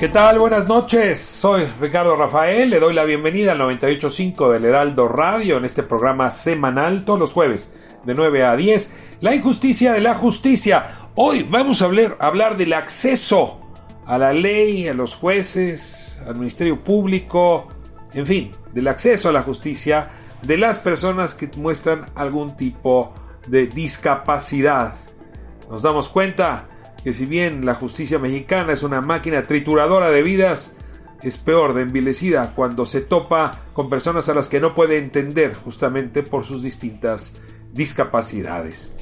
¿Qué tal? Buenas noches. Soy Ricardo Rafael. Le doy la bienvenida al 98.5 del Heraldo Radio en este programa semanal todos los jueves de 9 a 10. La injusticia de la justicia. Hoy vamos a hablar, hablar del acceso a la ley, a los jueces, al Ministerio Público, en fin, del acceso a la justicia de las personas que muestran algún tipo de discapacidad. Nos damos cuenta que si bien la justicia mexicana es una máquina trituradora de vidas, es peor de envilecida cuando se topa con personas a las que no puede entender justamente por sus distintas discapacidades.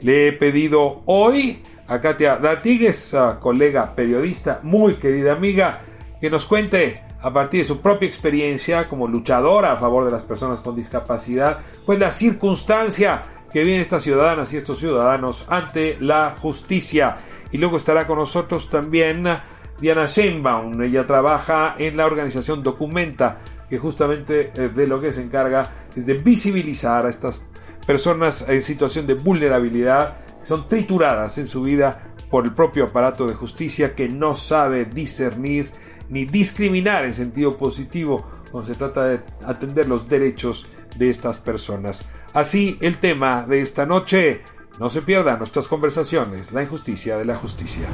Le he pedido hoy a Katia Datigues, colega periodista, muy querida amiga, que nos cuente a partir de su propia experiencia como luchadora a favor de las personas con discapacidad, pues la circunstancia que viven estas ciudadanas y estos ciudadanos ante la justicia. Y luego estará con nosotros también Diana Sheinbaum. Ella trabaja en la organización Documenta, que justamente eh, de lo que se encarga es de visibilizar a estas personas en situación de vulnerabilidad, que son trituradas en su vida por el propio aparato de justicia que no sabe discernir ni discriminar en sentido positivo cuando se trata de atender los derechos de estas personas. Así el tema de esta noche, no se pierdan nuestras conversaciones, la injusticia de la justicia.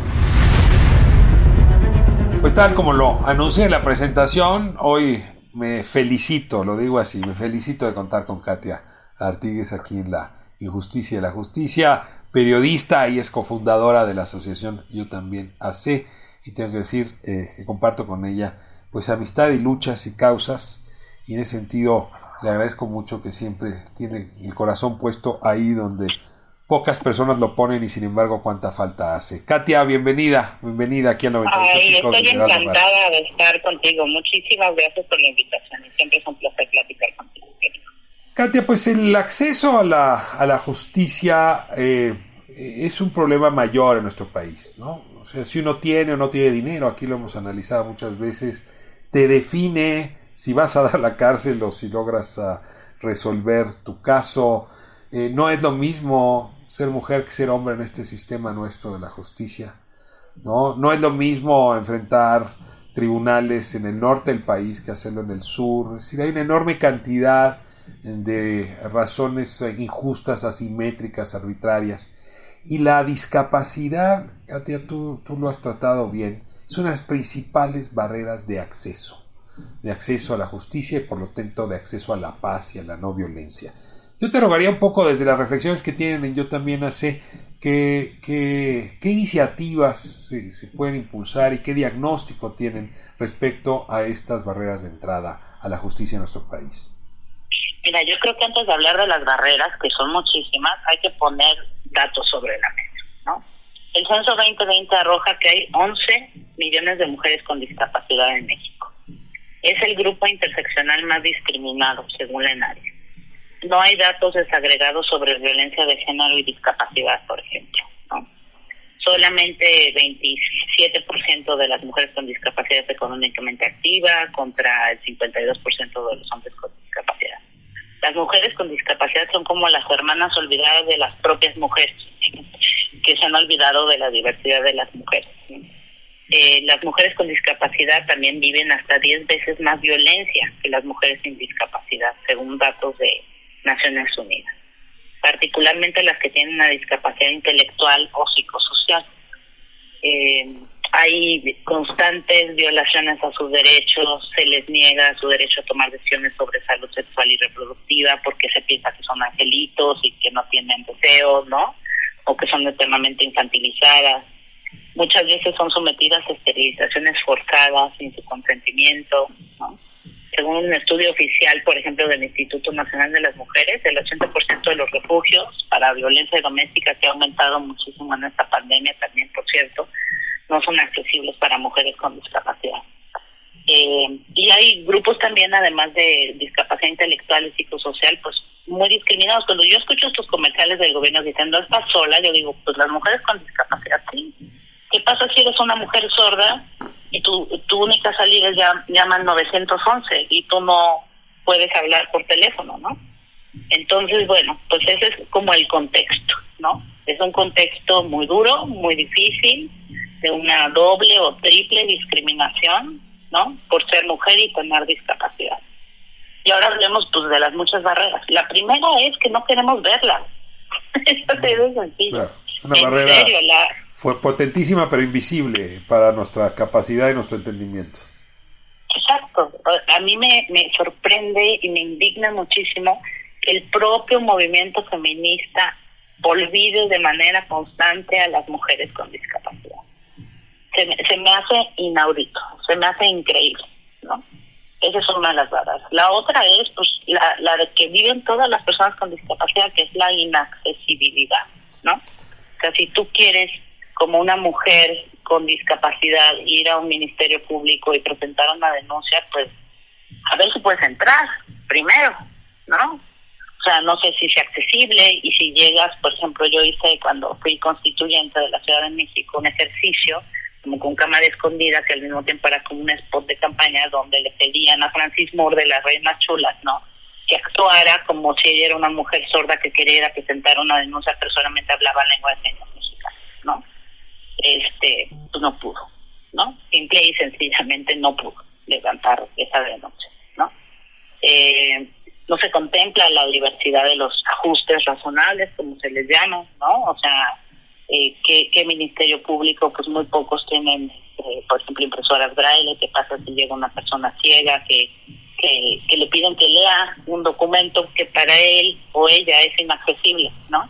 Pues tal como lo anuncié en la presentación, hoy me felicito, lo digo así, me felicito de contar con Katia Artigues aquí en la Injusticia de la Justicia, periodista y es cofundadora de la asociación Yo también AC y tengo que decir eh, que comparto con ella pues amistad y luchas y causas y en ese sentido le agradezco mucho que siempre tiene el corazón puesto ahí donde pocas personas lo ponen y sin embargo cuánta falta hace. Katia, bienvenida, bienvenida aquí a 98. Ay, estoy encantada de estar contigo. Muchísimas gracias por la invitación siempre es un placer platicar contigo. Katia, pues el acceso a la, a la justicia eh, es un problema mayor en nuestro país, ¿no? O sea, si uno tiene o no tiene dinero, aquí lo hemos analizado muchas veces, te define si vas a dar la cárcel o si logras uh, resolver tu caso. Eh, no es lo mismo ser mujer que ser hombre en este sistema nuestro de la justicia. No, no es lo mismo enfrentar tribunales en el norte del país que hacerlo en el sur. Es decir, hay una enorme cantidad de razones injustas, asimétricas, arbitrarias. Y la discapacidad, Katia, tú, tú lo has tratado bien, es una de las principales barreras de acceso, de acceso a la justicia y por lo tanto de acceso a la paz y a la no violencia. Yo te rogaría un poco desde las reflexiones que tienen en Yo también hace que, qué iniciativas se, se, pueden impulsar y qué diagnóstico tienen respecto a estas barreras de entrada a la justicia en nuestro país. Mira, yo creo que antes de hablar de las barreras, que son muchísimas, hay que poner datos sobre la mesa, ¿no? El censo 2020 arroja que hay 11 millones de mujeres con discapacidad en México. Es el grupo interseccional más discriminado, según la ENARIA no hay datos desagregados sobre violencia de género y discapacidad, por ejemplo. ¿no? Solamente 27% de las mujeres con discapacidad económicamente activa contra el 52% de los hombres con discapacidad. Las mujeres con discapacidad son como las hermanas olvidadas de las propias mujeres, que se han olvidado de la diversidad de las mujeres. Eh, las mujeres con discapacidad también viven hasta 10 veces más violencia que las mujeres sin discapacidad, según datos de Naciones Unidas, particularmente las que tienen una discapacidad intelectual o psicosocial. Eh, hay constantes violaciones a sus derechos, se les niega su derecho a tomar decisiones sobre salud sexual y reproductiva porque se piensa que son angelitos y que no tienen deseos, ¿no? O que son extremadamente infantilizadas. Muchas veces son sometidas a esterilizaciones forzadas sin su consentimiento, ¿no? Según un estudio oficial, por ejemplo, del Instituto Nacional de las Mujeres, el 80% de los refugios para violencia doméstica, que ha aumentado muchísimo en esta pandemia también, por cierto, no son accesibles para mujeres con discapacidad. Eh, y hay grupos también, además de discapacidad intelectual y psicosocial, pues muy discriminados. Cuando yo escucho estos comerciales del gobierno diciendo, estás sola, yo digo, pues las mujeres con discapacidad sí. ¿Qué pasa si eres una mujer sorda y tu, tu única salida es ya, llaman 911 y tú no puedes hablar por teléfono, ¿no? Entonces, bueno, pues ese es como el contexto, ¿no? Es un contexto muy duro, muy difícil, de una doble o triple discriminación, ¿no? Por ser mujer y tener discapacidad. Y ahora hablemos pues de las muchas barreras. La primera es que no queremos verlas. Esto es sencillo. una barrera fue potentísima pero invisible para nuestra capacidad y nuestro entendimiento. Exacto. A mí me, me sorprende y me indigna muchísimo que el propio movimiento feminista olvide de manera constante a las mujeres con discapacidad se, se me hace inaudito, se me hace increíble, ¿no? Esa es una de las barreras. La otra es pues la, la de que viven todas las personas con discapacidad, que es la inaccesibilidad, ¿no? O sea, si tú quieres, como una mujer con discapacidad, ir a un ministerio público y presentar una denuncia, pues a ver si puedes entrar primero, ¿no? O sea, no sé si es accesible y si llegas, por ejemplo, yo hice cuando fui constituyente de la Ciudad de México un ejercicio como con cámara escondida, que al mismo tiempo era como un spot de campaña donde le pedían a Francis Moore de las Reinas Chulas, ¿no? Que actuara como si ella era una mujer sorda que quería presentar una denuncia, pero solamente hablaba lengua de señas. Este, pues no pudo, ¿no? Simple y sencillamente no pudo levantar esa denuncia, ¿no? Eh, no se contempla la diversidad de los ajustes razonables, como se les llama, ¿no? O sea, eh, ¿qué, ministerio público? Pues muy pocos tienen, eh, por ejemplo, impresoras braille. ¿Qué pasa si llega una persona ciega que, que, le piden que lea un documento que para él o ella es inaccesible, ¿no?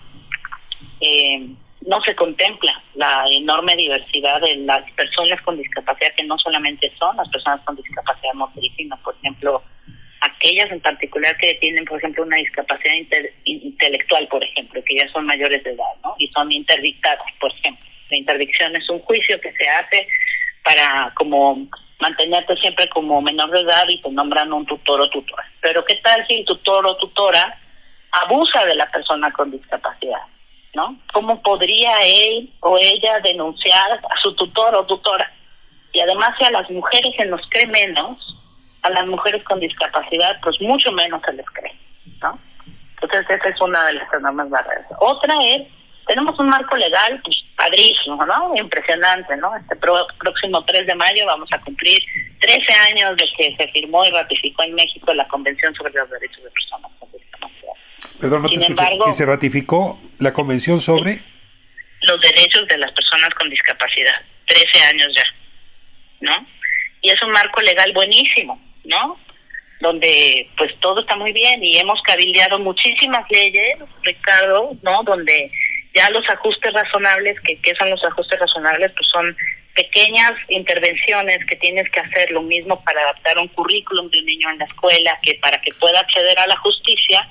Eh, no se contempla la enorme diversidad de las personas con discapacidad, que no solamente son las personas con discapacidad motriz, sino, por ejemplo, aquellas en particular que tienen, por ejemplo, una discapacidad intelectual, por ejemplo, que ya son mayores de edad, ¿no? Y son interdictadas, por ejemplo. La interdicción es un juicio que se hace para como mantenerte siempre como menor de edad y te nombran un tutor o tutora. Pero ¿qué tal si el tutor o tutora abusa de la persona con discapacidad? ¿No? ¿Cómo podría él o ella denunciar a su tutor o tutora? Y además si a las mujeres se nos cree menos, a las mujeres con discapacidad, pues mucho menos se les cree, ¿no? Entonces esa es una de las enormes barreras. Otra es, tenemos un marco legal, pues padrísimo, ¿no? Impresionante, ¿no? Este próximo 3 de mayo vamos a cumplir 13 años de que se firmó y ratificó en México la Convención sobre los Derechos de Personas con Discapacidad. Perdón, no Sin embargo, ¿Y se ratificó la Convención sobre? Los derechos de las personas con discapacidad. 13 años ya, ¿no? Y es un marco legal buenísimo ¿no? Donde pues todo está muy bien y hemos cabildeado muchísimas leyes, Ricardo, ¿no? Donde ya los ajustes razonables, que ¿qué son los ajustes razonables? Pues son pequeñas intervenciones que tienes que hacer lo mismo para adaptar un currículum de un niño en la escuela, que para que pueda acceder a la justicia,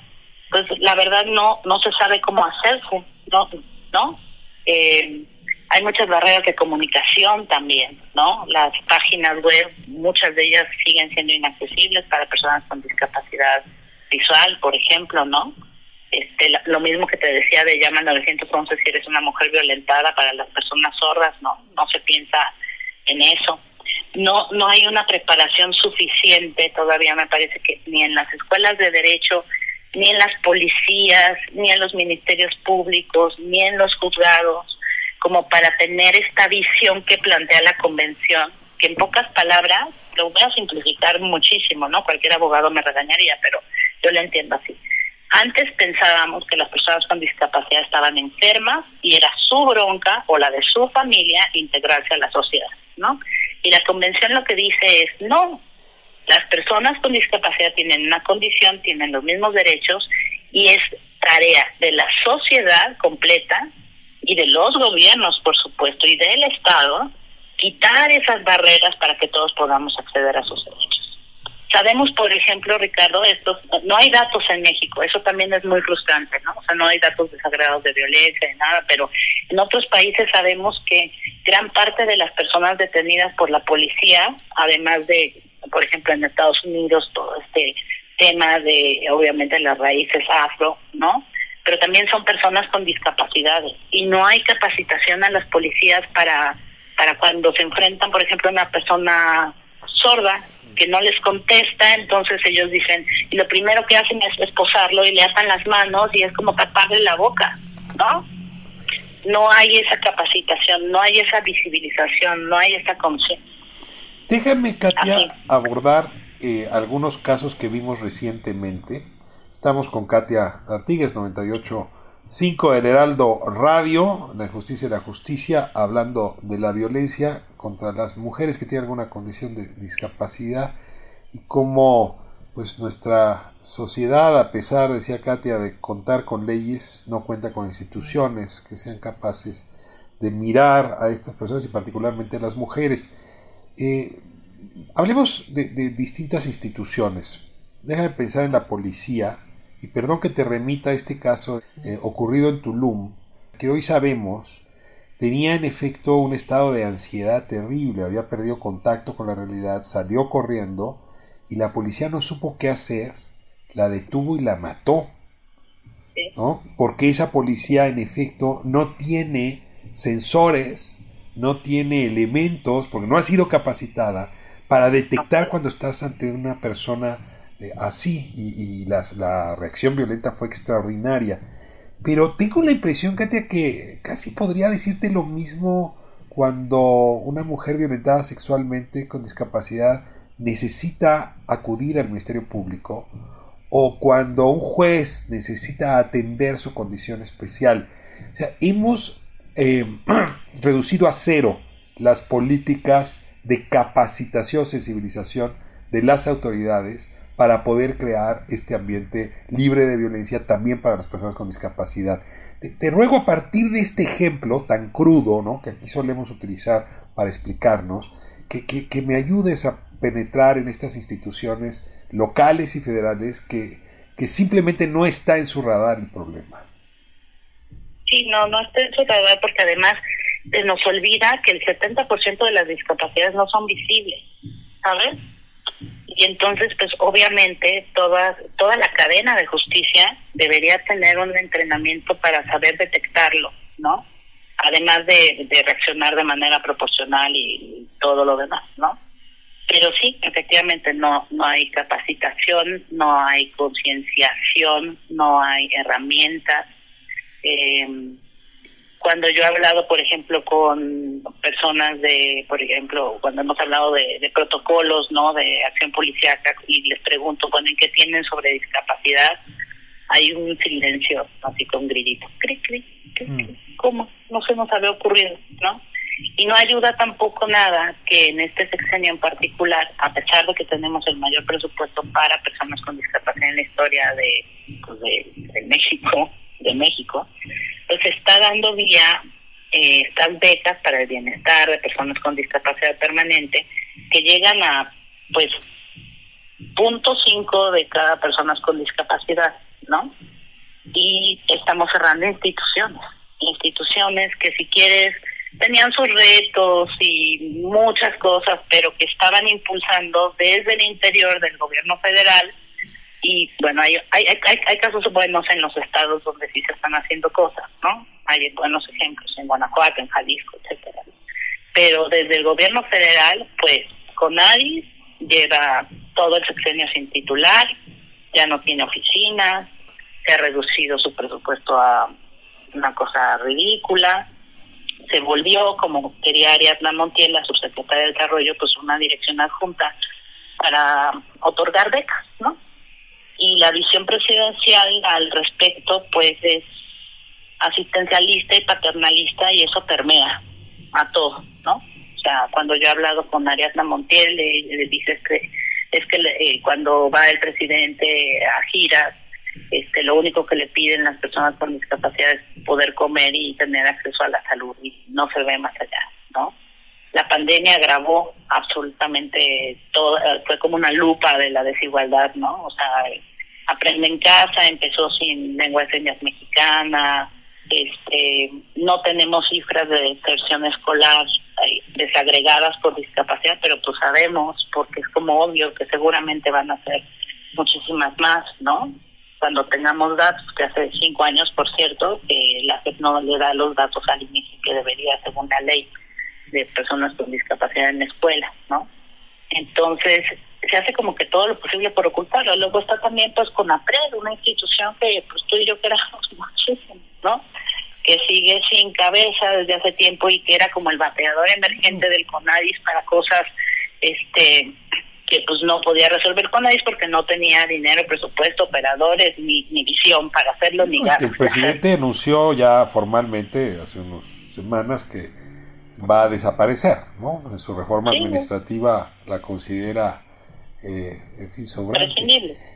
pues la verdad no no se sabe cómo hacerse, ¿no? ¿No? Eh, hay muchas barreras de comunicación también, ¿no? Las páginas web, muchas de ellas siguen siendo inaccesibles para personas con discapacidad visual, por ejemplo, ¿no? Este, lo mismo que te decía de llama 911 si eres una mujer violentada para las personas sordas, no, no se piensa en eso. No, no hay una preparación suficiente todavía, me parece que ni en las escuelas de derecho, ni en las policías, ni en los ministerios públicos, ni en los juzgados, como para tener esta visión que plantea la convención, que en pocas palabras, lo voy a simplificar muchísimo, ¿no? Cualquier abogado me regañaría, pero yo lo entiendo así. Antes pensábamos que las personas con discapacidad estaban enfermas y era su bronca o la de su familia integrarse a la sociedad. ¿no? Y la convención lo que dice es, no, las personas con discapacidad tienen una condición, tienen los mismos derechos y es tarea de la sociedad completa y de los gobiernos, por supuesto, y del Estado, quitar esas barreras para que todos podamos acceder a sus derechos. Sabemos, por ejemplo, Ricardo, estos, no hay datos en México, eso también es muy frustrante, ¿no? O sea, no hay datos desagradados de violencia, de nada, pero en otros países sabemos que gran parte de las personas detenidas por la policía, además de, por ejemplo, en Estados Unidos, todo este tema de, obviamente, las raíces afro, ¿no? Pero también son personas con discapacidades y no hay capacitación a las policías para, para cuando se enfrentan, por ejemplo, a una persona sorda que no les contesta, entonces ellos dicen, y lo primero que hacen es esposarlo y le atan las manos y es como taparle la boca, ¿no? No hay esa capacitación, no hay esa visibilización, no hay esa conciencia. Déjame, Katia, abordar eh, algunos casos que vimos recientemente. Estamos con Katia Artigues, 98.5 del Heraldo Radio, La Justicia y la Justicia, hablando de la violencia contra las mujeres que tienen alguna condición de discapacidad y cómo pues nuestra sociedad, a pesar, decía Katia, de contar con leyes, no cuenta con instituciones que sean capaces de mirar a estas personas y particularmente a las mujeres. Eh, hablemos de, distintas instituciones. Déjame pensar en la policía y perdón que te remita a este caso eh, ocurrido en Tulum, que hoy sabemos Tenía en efecto un estado de ansiedad terrible, había perdido contacto con la realidad, salió corriendo y la policía no supo qué hacer, la detuvo y la mató. ¿no? Porque esa policía en efecto no tiene sensores, no tiene elementos, porque no ha sido capacitada para detectar cuando estás ante una persona eh, así y, la reacción violenta fue extraordinaria. Pero tengo la impresión, Katia, que casi podría decirte lo mismo cuando una mujer violentada sexualmente con discapacidad necesita acudir al Ministerio Público o cuando un juez necesita atender su condición especial. O sea, hemos eh, reducido a cero las políticas de capacitación, sensibilización de las autoridades para poder crear este ambiente libre de violencia también para las personas con discapacidad. Te, ruego a partir de este ejemplo tan crudo, ¿no? que aquí solemos utilizar para explicarnos, que, que, me ayudes a penetrar en estas instituciones locales y federales que, que simplemente no está en su radar el problema. Sí, no, no está en porque además se nos olvida que el 70% de las discapacidades no son visibles, ¿sabes? y entonces pues obviamente toda toda la cadena de justicia debería tener un entrenamiento para saber detectarlo no además de, de reaccionar de manera proporcional y todo lo demás no pero sí efectivamente no no hay capacitación no hay concienciación no hay herramientas eh, cuando yo he hablado, por ejemplo, con personas de, por ejemplo, cuando hemos hablado de, protocolos, ¿no? De acción policíaca y les pregunto, bueno, ¿en qué tienen sobre discapacidad? Hay un silencio, así con grillito. ¿Cri, cri, mm. ¿Cómo? No se nos había ocurrido, ¿no? Y no ayuda tampoco nada que en este sexenio en particular, a pesar de que tenemos el mayor presupuesto para personas con discapacidad en la historia de, pues de, de México, de México, pues está dando vía eh, estas becas para el bienestar de personas con discapacidad permanente que llegan a pues punto cinco de cada persona con discapacidad, ¿no? Y estamos cerrando instituciones, instituciones que si quieres tenían sus retos y muchas cosas, pero que estaban impulsando desde el interior del gobierno federal y bueno, hay, hay, hay, hay casos buenos en los estados donde sí se están haciendo cosas, ¿no? Hay buenos ejemplos en Guanajuato, en Jalisco, etcétera. Pero desde el gobierno federal, pues Conadis lleva todo el sexenio sin titular, ya no tiene oficinas, se ha reducido su presupuesto a una cosa ridícula, se volvió, como quería Ariadna Montiel, la subsecretaria de Desarrollo, pues una dirección adjunta para otorgar becas, ¿no? Y la visión presidencial al respecto pues es asistencialista y paternalista y eso permea a todo, ¿no? O sea, cuando yo he hablado con Ariadna Montiel, le, dice que es que eh, cuando va el presidente a giras, este, lo único que le piden las personas con discapacidad es poder comer y tener acceso a la salud y no se ve más allá, ¿no? La pandemia agravó absolutamente todo, fue como una lupa de la desigualdad, ¿no? O sea, aprende en casa, empezó sin lengua de señas mexicana, este, no tenemos cifras de deserción escolar eh, desagregadas por discapacidad, pero pues sabemos, porque es como obvio que seguramente van a ser muchísimas más, ¿no? Cuando tengamos datos, que hace cinco años, por cierto, que la FED no le da los datos al inicio que debería según la ley de personas con discapacidad en la escuela, ¿no? Entonces, se hace como que todo lo posible por ocultarlo. Luego está también pues con APRED, una institución que pues tú y yo queramos muchísimo, ¿no? Que sigue sin cabeza desde hace tiempo y que era como el bateador emergente del CONADIS para cosas este que pues no podía resolver CONADIS porque no tenía dinero, presupuesto, operadores, ni, ni visión para hacerlo, ni ganas. El presidente anunció ya formalmente hace unas semanas que va a desaparecer, ¿no? En su reforma administrativa la considera eh, en fin,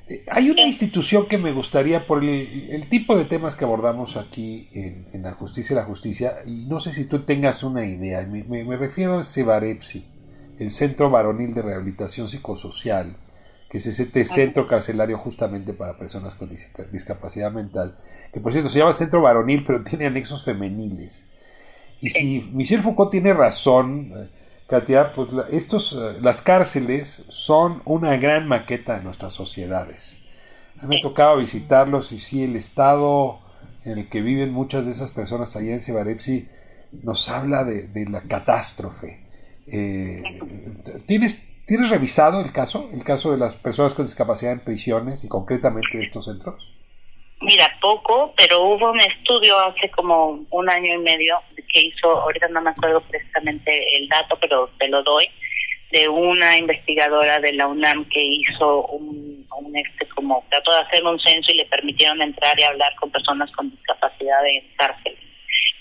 eh, hay una institución que me gustaría, por el, tipo de temas que abordamos aquí en, la justicia y la justicia, y no sé si tú tengas una idea, me, refiero al CEBAREPSI, el Centro Varonil de Rehabilitación Psicosocial, que es ese centro carcelario justamente para personas con discapacidad mental, que por cierto se llama Centro Varonil, pero tiene anexos femeniles. Y si Michel Foucault tiene razón, eh, Katia, pues estos, eh, las cárceles son una gran maqueta de nuestras sociedades. A mí me ha tocado visitarlos y sí, el estado en el que viven muchas de esas personas allá en Cibarepsi nos habla de, la catástrofe. Eh, ¿tienes, ¿Tienes revisado el caso, el caso de las personas con discapacidad en prisiones y concretamente estos centros? Mira, poco, pero hubo un estudio hace como un año y medio que hizo, ahorita no me acuerdo precisamente el dato, pero te lo doy, de una investigadora de la UNAM que hizo un, un este como trató de hacer un censo y le permitieron entrar y hablar con personas con discapacidad en cárceles.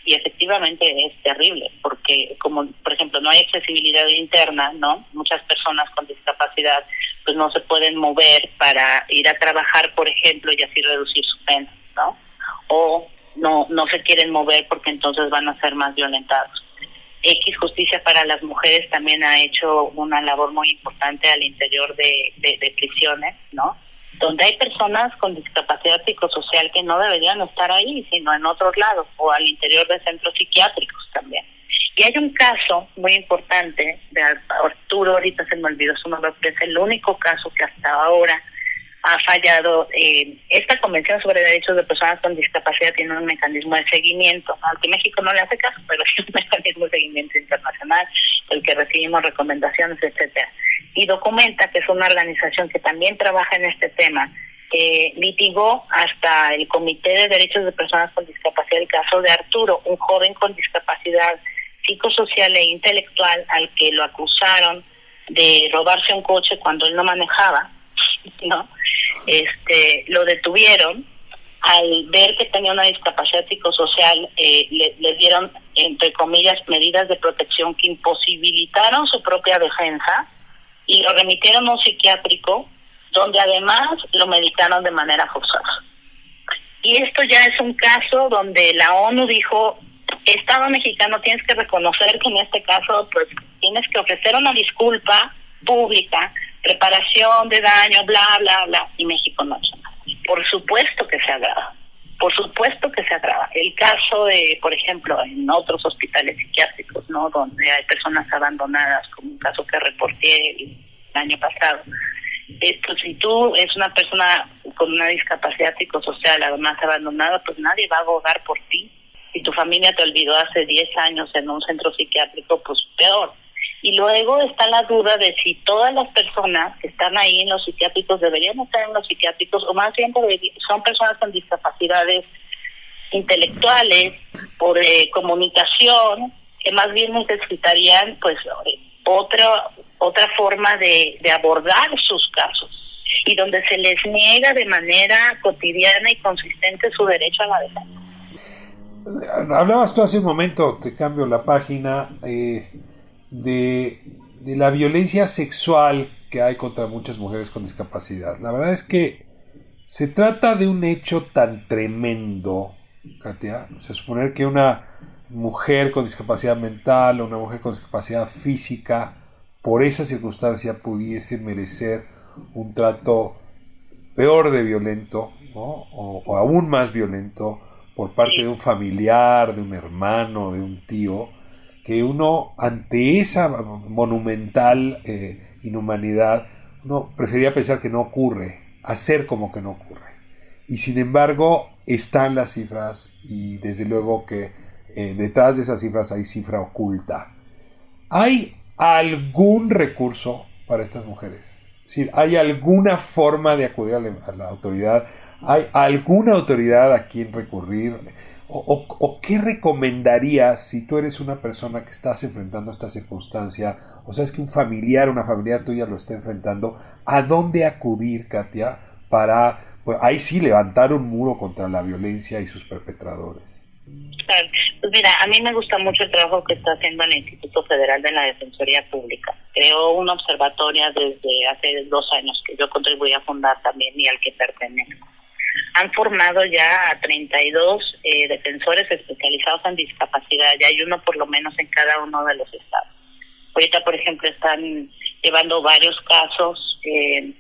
Y efectivamente es terrible, porque como por ejemplo no hay accesibilidad interna, ¿no? Muchas personas con discapacidad pues no se pueden mover para ir a trabajar, por ejemplo, y así reducir su pena, ¿no? O no, no se quieren mover porque entonces van a ser más violentados. X Justicia para las Mujeres también ha hecho una labor muy importante al interior de, de, prisiones, ¿no? Donde hay personas con discapacidad psicosocial que no deberían estar ahí, sino en otros lados, o al interior de centros psiquiátricos también. Y hay un caso muy importante de Arturo, ahorita se me olvidó su nombre, pero es el único caso que hasta ahora ha fallado. Eh, esta Convención sobre Derechos de Personas con Discapacidad tiene un mecanismo de seguimiento, aunque México no le hace caso, pero es un mecanismo de seguimiento internacional, el que recibimos recomendaciones, etcétera. Y documenta que es una organización que también trabaja en este tema, que litigó hasta el Comité de Derechos de Personas con Discapacidad el caso de Arturo, un joven con discapacidad psicosocial e intelectual al que lo acusaron de robarse un coche cuando él no manejaba, ¿no? Este, lo detuvieron al ver que tenía una discapacidad psicosocial, eh, le, dieron, entre comillas, medidas de protección que imposibilitaron su propia defensa y lo remitieron a un psiquiátrico donde además lo medicaron de manera forzosa. Y esto ya es un caso donde la ONU dijo Estado mexicano tienes que reconocer que en este caso pues tienes que ofrecer una disculpa pública, reparación de daño, bla, bla, bla, y México no ha. Por supuesto que se agrava, por supuesto que se agrava. El caso de, por ejemplo, en otros hospitales psiquiátricos, ¿no? Donde hay personas abandonadas, como un caso que reporté el año pasado. Si tú es una persona con una discapacidad psicosocial, además abandonada, pues nadie va a abogar por ti si tu familia te olvidó hace 10 años en un centro psiquiátrico, pues peor. Y luego está la duda de si todas las personas que están ahí en los psiquiátricos deberían estar en los psiquiátricos o más bien son personas con discapacidades intelectuales o de comunicación que más bien necesitarían pues otra otra forma de, de abordar sus casos y donde se les niega de manera cotidiana y consistente su derecho a la defensa. Hablabas tú hace un momento, te cambio la página, eh, de, de la violencia sexual que hay contra muchas mujeres con discapacidad. La verdad es que se trata de un hecho tan tremendo, Katia. O sea, suponer que una mujer con discapacidad mental o una mujer con discapacidad física, por esa circunstancia pudiese merecer un trato peor de violento, o, o aún más violento, por parte de un familiar, de un hermano, de un tío, que uno ante esa monumental eh, inhumanidad, uno prefería pensar que no ocurre, hacer como que no ocurre. Y sin embargo, están las cifras y desde luego que eh, detrás de esas cifras hay cifra oculta. ¿Hay algún recurso para estas mujeres? Es decir, ¿hay alguna forma de acudir a la autoridad? ¿Hay alguna autoridad a quien recurrir? O, qué recomendarías si tú eres una persona que estás enfrentando esta circunstancia? O sea, es que un familiar, una familiar tuya lo está enfrentando. ¿A dónde acudir, Katia, para pues, ahí sí levantar un muro contra la violencia y sus perpetradores? Pues mira, a mí me gusta mucho el trabajo que está haciendo el Instituto Federal de la Defensoría Pública. Creó una observatoria desde hace dos años que yo contribuí a fundar también y al que pertenezco han formado ya a 32 eh, defensores especializados en discapacidad, ya hay uno por lo menos en cada uno de los estados. Ahorita, por ejemplo, están llevando varios casos eh,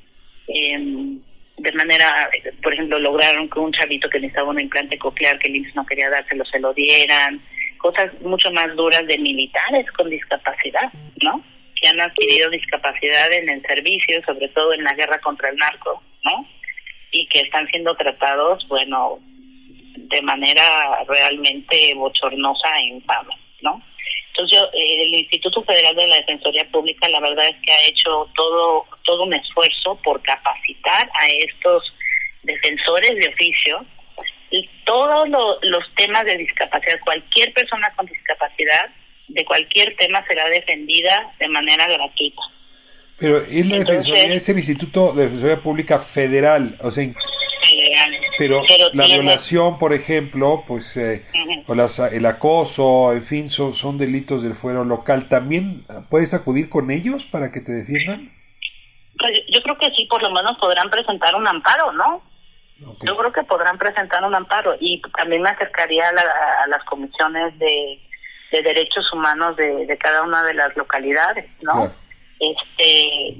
de manera, por ejemplo, lograron que un chavito que necesitaba un implante coclear que el IMSS no quería dárselo, se lo dieran, cosas mucho más duras de militares con discapacidad, ¿no? Que han adquirido discapacidad en el servicio, sobre todo en la guerra contra el narco, ¿no? Y que están siendo tratados, bueno, de manera realmente bochornosa e infame, ¿no? Entonces, yo, eh, el Instituto Federal de la Defensoría Pública, la verdad es que ha hecho todo todo un esfuerzo por capacitar a estos defensores de oficio y todos los temas de discapacidad, cualquier persona con discapacidad de cualquier tema será defendida de manera gratuita. Pero es la defensoría, es el Instituto de Defensoría Pública Federal, o sea, Pero, la violación, por ejemplo, pues, eh, o el acoso, en fin, son, son delitos del fuero local. ¿También puedes acudir con ellos para que te defiendan? Pues yo creo que sí, por lo menos podrán presentar un amparo, ¿no? Yo creo que podrán presentar un amparo y también me acercaría a, las comisiones de, derechos humanos de, de, cada una de las localidades, ¿no? Este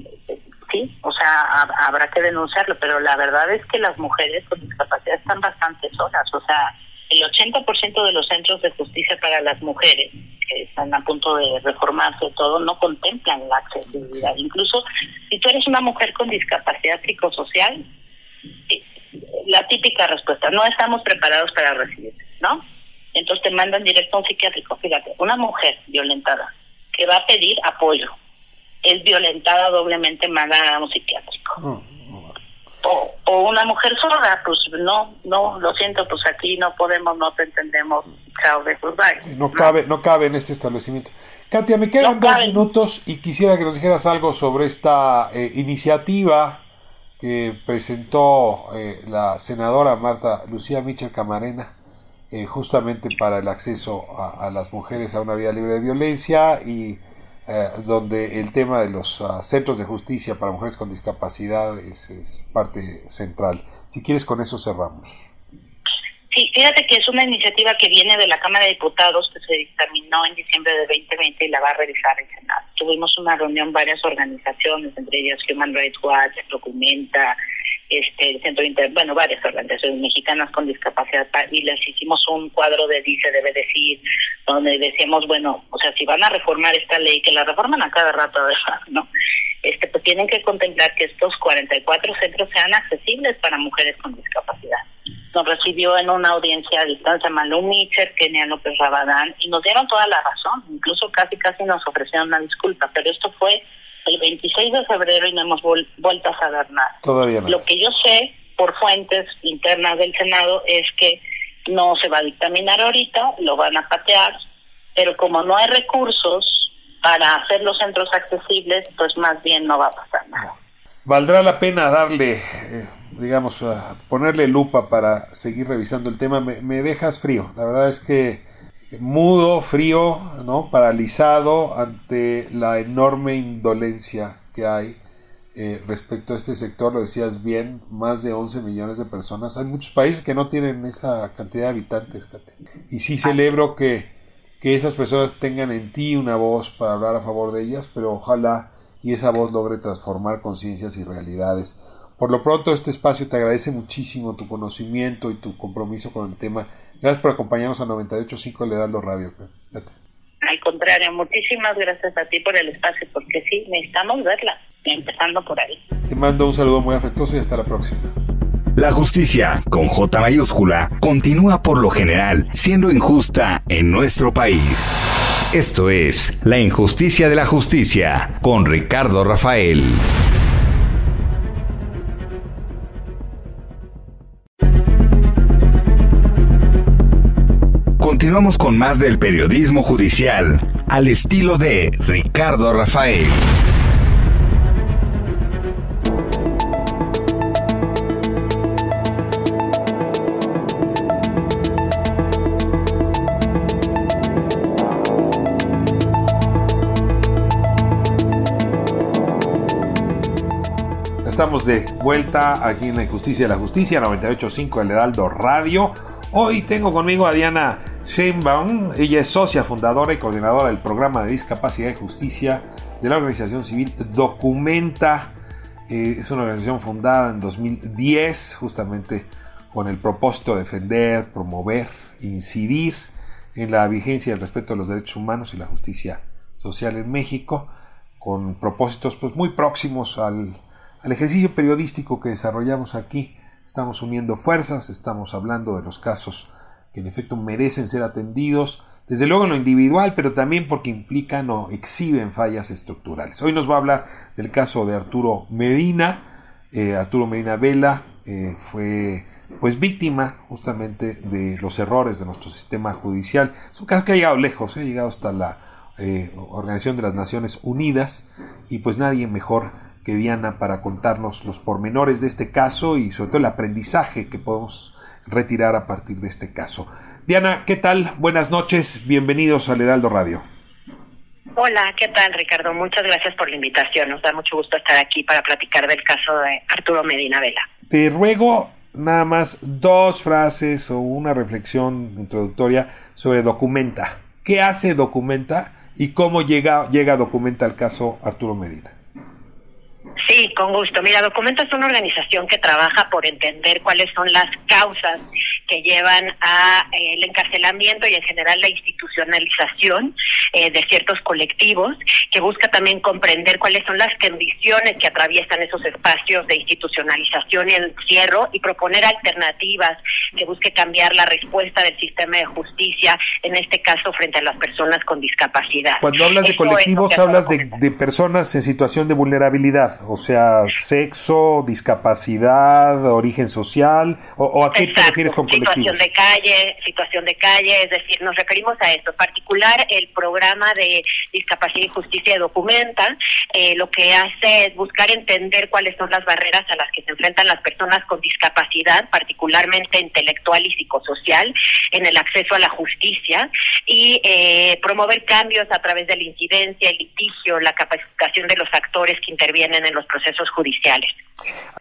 sí, o sea, habrá que denunciarlo, pero la verdad es que las mujeres con discapacidad están bastante solas, o sea, el 80% de los centros de justicia para las mujeres que están a punto de reformarse todo no contemplan la accesibilidad. Incluso si tú eres una mujer con discapacidad psicosocial, eh, la típica respuesta, no estamos preparados para recibir, ¿no? Entonces te mandan directo a un psiquiátrico. Fíjate, una mujer violentada que va a pedir apoyo, es violentada doblemente mala a un psiquiátrico. Oh, oh. O, o, una mujer sorda, pues no, no, lo siento, pues aquí no podemos, no te entendemos, chao de sus no, cabe, no cabe en este establecimiento. Katia, me quedan dos minutos y quisiera que nos dijeras algo sobre esta eh, iniciativa que presentó eh, la senadora Marta Lucía Michel Camarena, eh, justamente para el acceso a, a, las mujeres a una vida libre de violencia y eh, donde el tema de los ah, centros de justicia para mujeres con discapacidad es, parte central. Si quieres, con eso cerramos. Sí, fíjate que es una iniciativa que viene de la Cámara de Diputados que se dictaminó en diciembre de 2020 y la va a revisar el Senado. Tuvimos una reunión varias organizaciones, entre ellas Human Rights Watch, Documenta, este, el Centro Inter, bueno, varias organizaciones mexicanas con discapacidad y les hicimos un cuadro de dice debe decir, donde decíamos, bueno, o sea, si van a reformar esta ley, que la reforman a cada rato, ¿no? Este, pues tienen que contemplar que estos 44 centros sean accesibles para mujeres con discapacidad. Nos recibió en una audiencia a distancia Malú Mitchell, Kenia López Rabadán, y nos dieron toda la razón, incluso casi casi nos ofrecieron una disculpa, pero esto fue el 26 de febrero y no hemos vuelto a saber nada. Todavía no. Lo que yo sé por fuentes internas del Senado es que no se va a dictaminar ahorita, lo van a patear, pero como no hay recursos para hacer los centros accesibles, pues más bien no va a pasar nada. Valdrá la pena darle, eh, digamos, ponerle lupa para seguir revisando el tema. Me, me, dejas frío. La verdad es que mudo, frío, ¿no? paralizado ante la enorme indolencia que hay eh, respecto a este sector, lo decías bien, más de 11 millones de personas. Hay muchos países que no tienen esa cantidad de habitantes, Y sí celebro que, que esas personas tengan en ti una voz para hablar a favor de ellas, pero ojalá y esa voz logre transformar conciencias y realidades. Por lo pronto, este espacio te agradece muchísimo tu conocimiento y tu compromiso con el tema. Gracias por acompañarnos a 98.5 El Heraldo Radio. Al contrario, muchísimas gracias a ti por el espacio, porque sí, necesitamos verla, empezando por ahí. Te mando un saludo muy afectuoso y hasta la próxima. La justicia, con J mayúscula, continúa por lo general siendo injusta en nuestro país. Esto es La injusticia de la justicia con Ricardo Rafael. Continuamos con más del periodismo judicial, al estilo de Ricardo Rafael. Estamos de vuelta aquí en la Injusticia de la Justicia, 98.5 El Heraldo Radio. Hoy tengo conmigo a Diana Sheinbaum. Ella es socia, fundadora y coordinadora del programa de discapacidad y justicia de la organización civil Documenta. Eh, es una organización fundada en 2010 justamente con el propósito de defender, promover, incidir en la vigencia y el respeto a los derechos humanos y la justicia social en México, con propósitos pues, muy próximos al, al ejercicio periodístico que desarrollamos aquí Estamos uniendo fuerzas, estamos hablando de los casos que en efecto merecen ser atendidos, desde luego en lo individual, pero también porque implican o exhiben fallas estructurales. Hoy nos va a hablar del caso de Arturo Medina. Eh, Arturo Medina Vela eh, fue pues víctima justamente de los errores de nuestro sistema judicial. Es un caso que ha llegado lejos, ha llegado hasta la eh, Organización de las Naciones Unidas y pues nadie mejor Diana para contarnos los pormenores de este caso y sobre todo el aprendizaje que podemos retirar a partir de este caso. Diana, ¿qué tal? Buenas noches, bienvenidos al Heraldo Radio. Hola, ¿qué tal Ricardo? Muchas gracias por la invitación. Nos da mucho gusto estar aquí para platicar del caso de Arturo Medina Vela. Te ruego nada más dos frases o una reflexión introductoria sobre Documenta. ¿Qué hace Documenta y cómo llega, llega Documenta al caso Arturo Medina? Sí, con gusto. Mira, Documenta es una organización que trabaja por entender cuáles son las causas que llevan a eh, el encarcelamiento y en general la institucionalización eh, de ciertos colectivos, que busca también comprender cuáles son las condiciones que atraviesan esos espacios de institucionalización y encierro y proponer alternativas que busque cambiar la respuesta del sistema de justicia, en este caso frente a las personas con discapacidad. Cuando hablas de colectivos, hablas de, de personas en situación de vulnerabilidad, o sea, sexo, discapacidad, origen social, o, a qué te refieres con situación de calle, situación de calle, es decir, nos referimos a esto. En particular, el programa de discapacidad y justicia documenta eh, lo que hace es buscar entender cuáles son las barreras a las que se enfrentan las personas con discapacidad, particularmente intelectual y psicosocial, en el acceso a la justicia y eh, promover cambios a través de la incidencia, el litigio, la capacitación de los actores que intervienen en los procesos judiciales.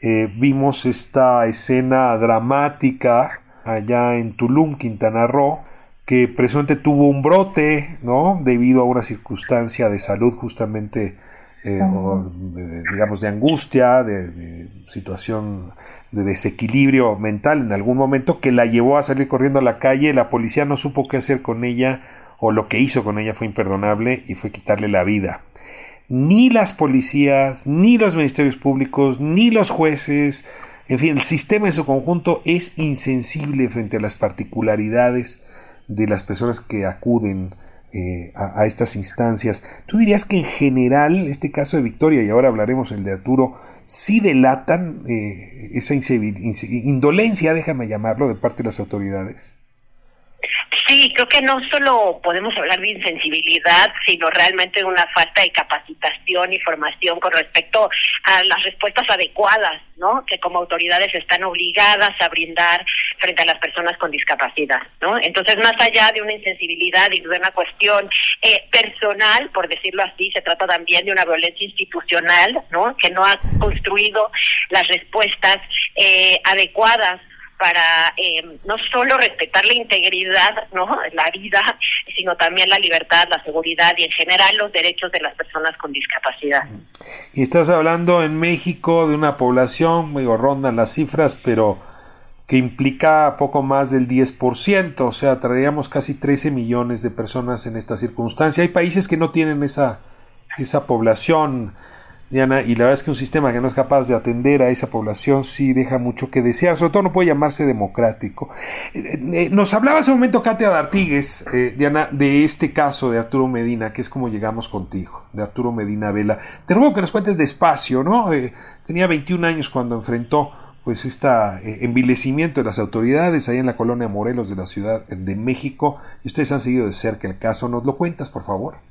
Eh, vimos esta escena dramática allá en Tulum, Quintana Roo, que presuntamente tuvo un brote, ¿no? Debido a una circunstancia de salud justamente, eh, digamos, de angustia, de, situación de desequilibrio mental en algún momento que la llevó a salir corriendo a la calle. La policía no supo qué hacer con ella o lo que hizo con ella fue imperdonable y fue quitarle la vida. Ni las policías, ni los ministerios públicos, ni los jueces, en fin, el sistema en su conjunto es insensible frente a las particularidades de las personas que acuden eh, a, estas instancias. ¿Tú dirías que en general este caso de Victoria, y ahora hablaremos el de Arturo, sí delatan eh, esa indolencia, déjame llamarlo, de parte de las autoridades? Sí, creo que no solo podemos hablar de insensibilidad, sino realmente de una falta de capacitación y formación con respecto a las respuestas adecuadas, ¿no? Que como autoridades están obligadas a brindar frente a las personas con discapacidad, ¿no? Entonces, más allá de una insensibilidad y de una cuestión eh, personal, por decirlo así, se trata también de una violencia institucional, ¿no? Que no ha construido las respuestas eh, adecuadas para eh, no solo respetar la integridad, no, la vida, sino también la libertad, la seguridad y en general los derechos de las personas con discapacidad. Y estás hablando en México de una población, digo, rondan las cifras, pero que implica poco más del 10%, o sea, traeríamos casi 13 millones de personas en esta circunstancia. Hay países que no tienen esa, esa población. Diana, y la verdad es que un sistema que no es capaz de atender a esa población sí deja mucho que desear, sobre todo no puede llamarse democrático. Eh, eh, nos hablaba hace un momento Katia D'Artigues, eh, Diana, de este caso de Arturo Medina, que es como llegamos contigo, de Arturo Medina Vela. Te ruego que nos cuentes despacio, ¿no? tenía 21 años cuando enfrentó pues este envilecimiento de las autoridades ahí en la colonia Morelos de la Ciudad de México, y ustedes han seguido de cerca el caso. ¿Nos lo cuentas, por favor?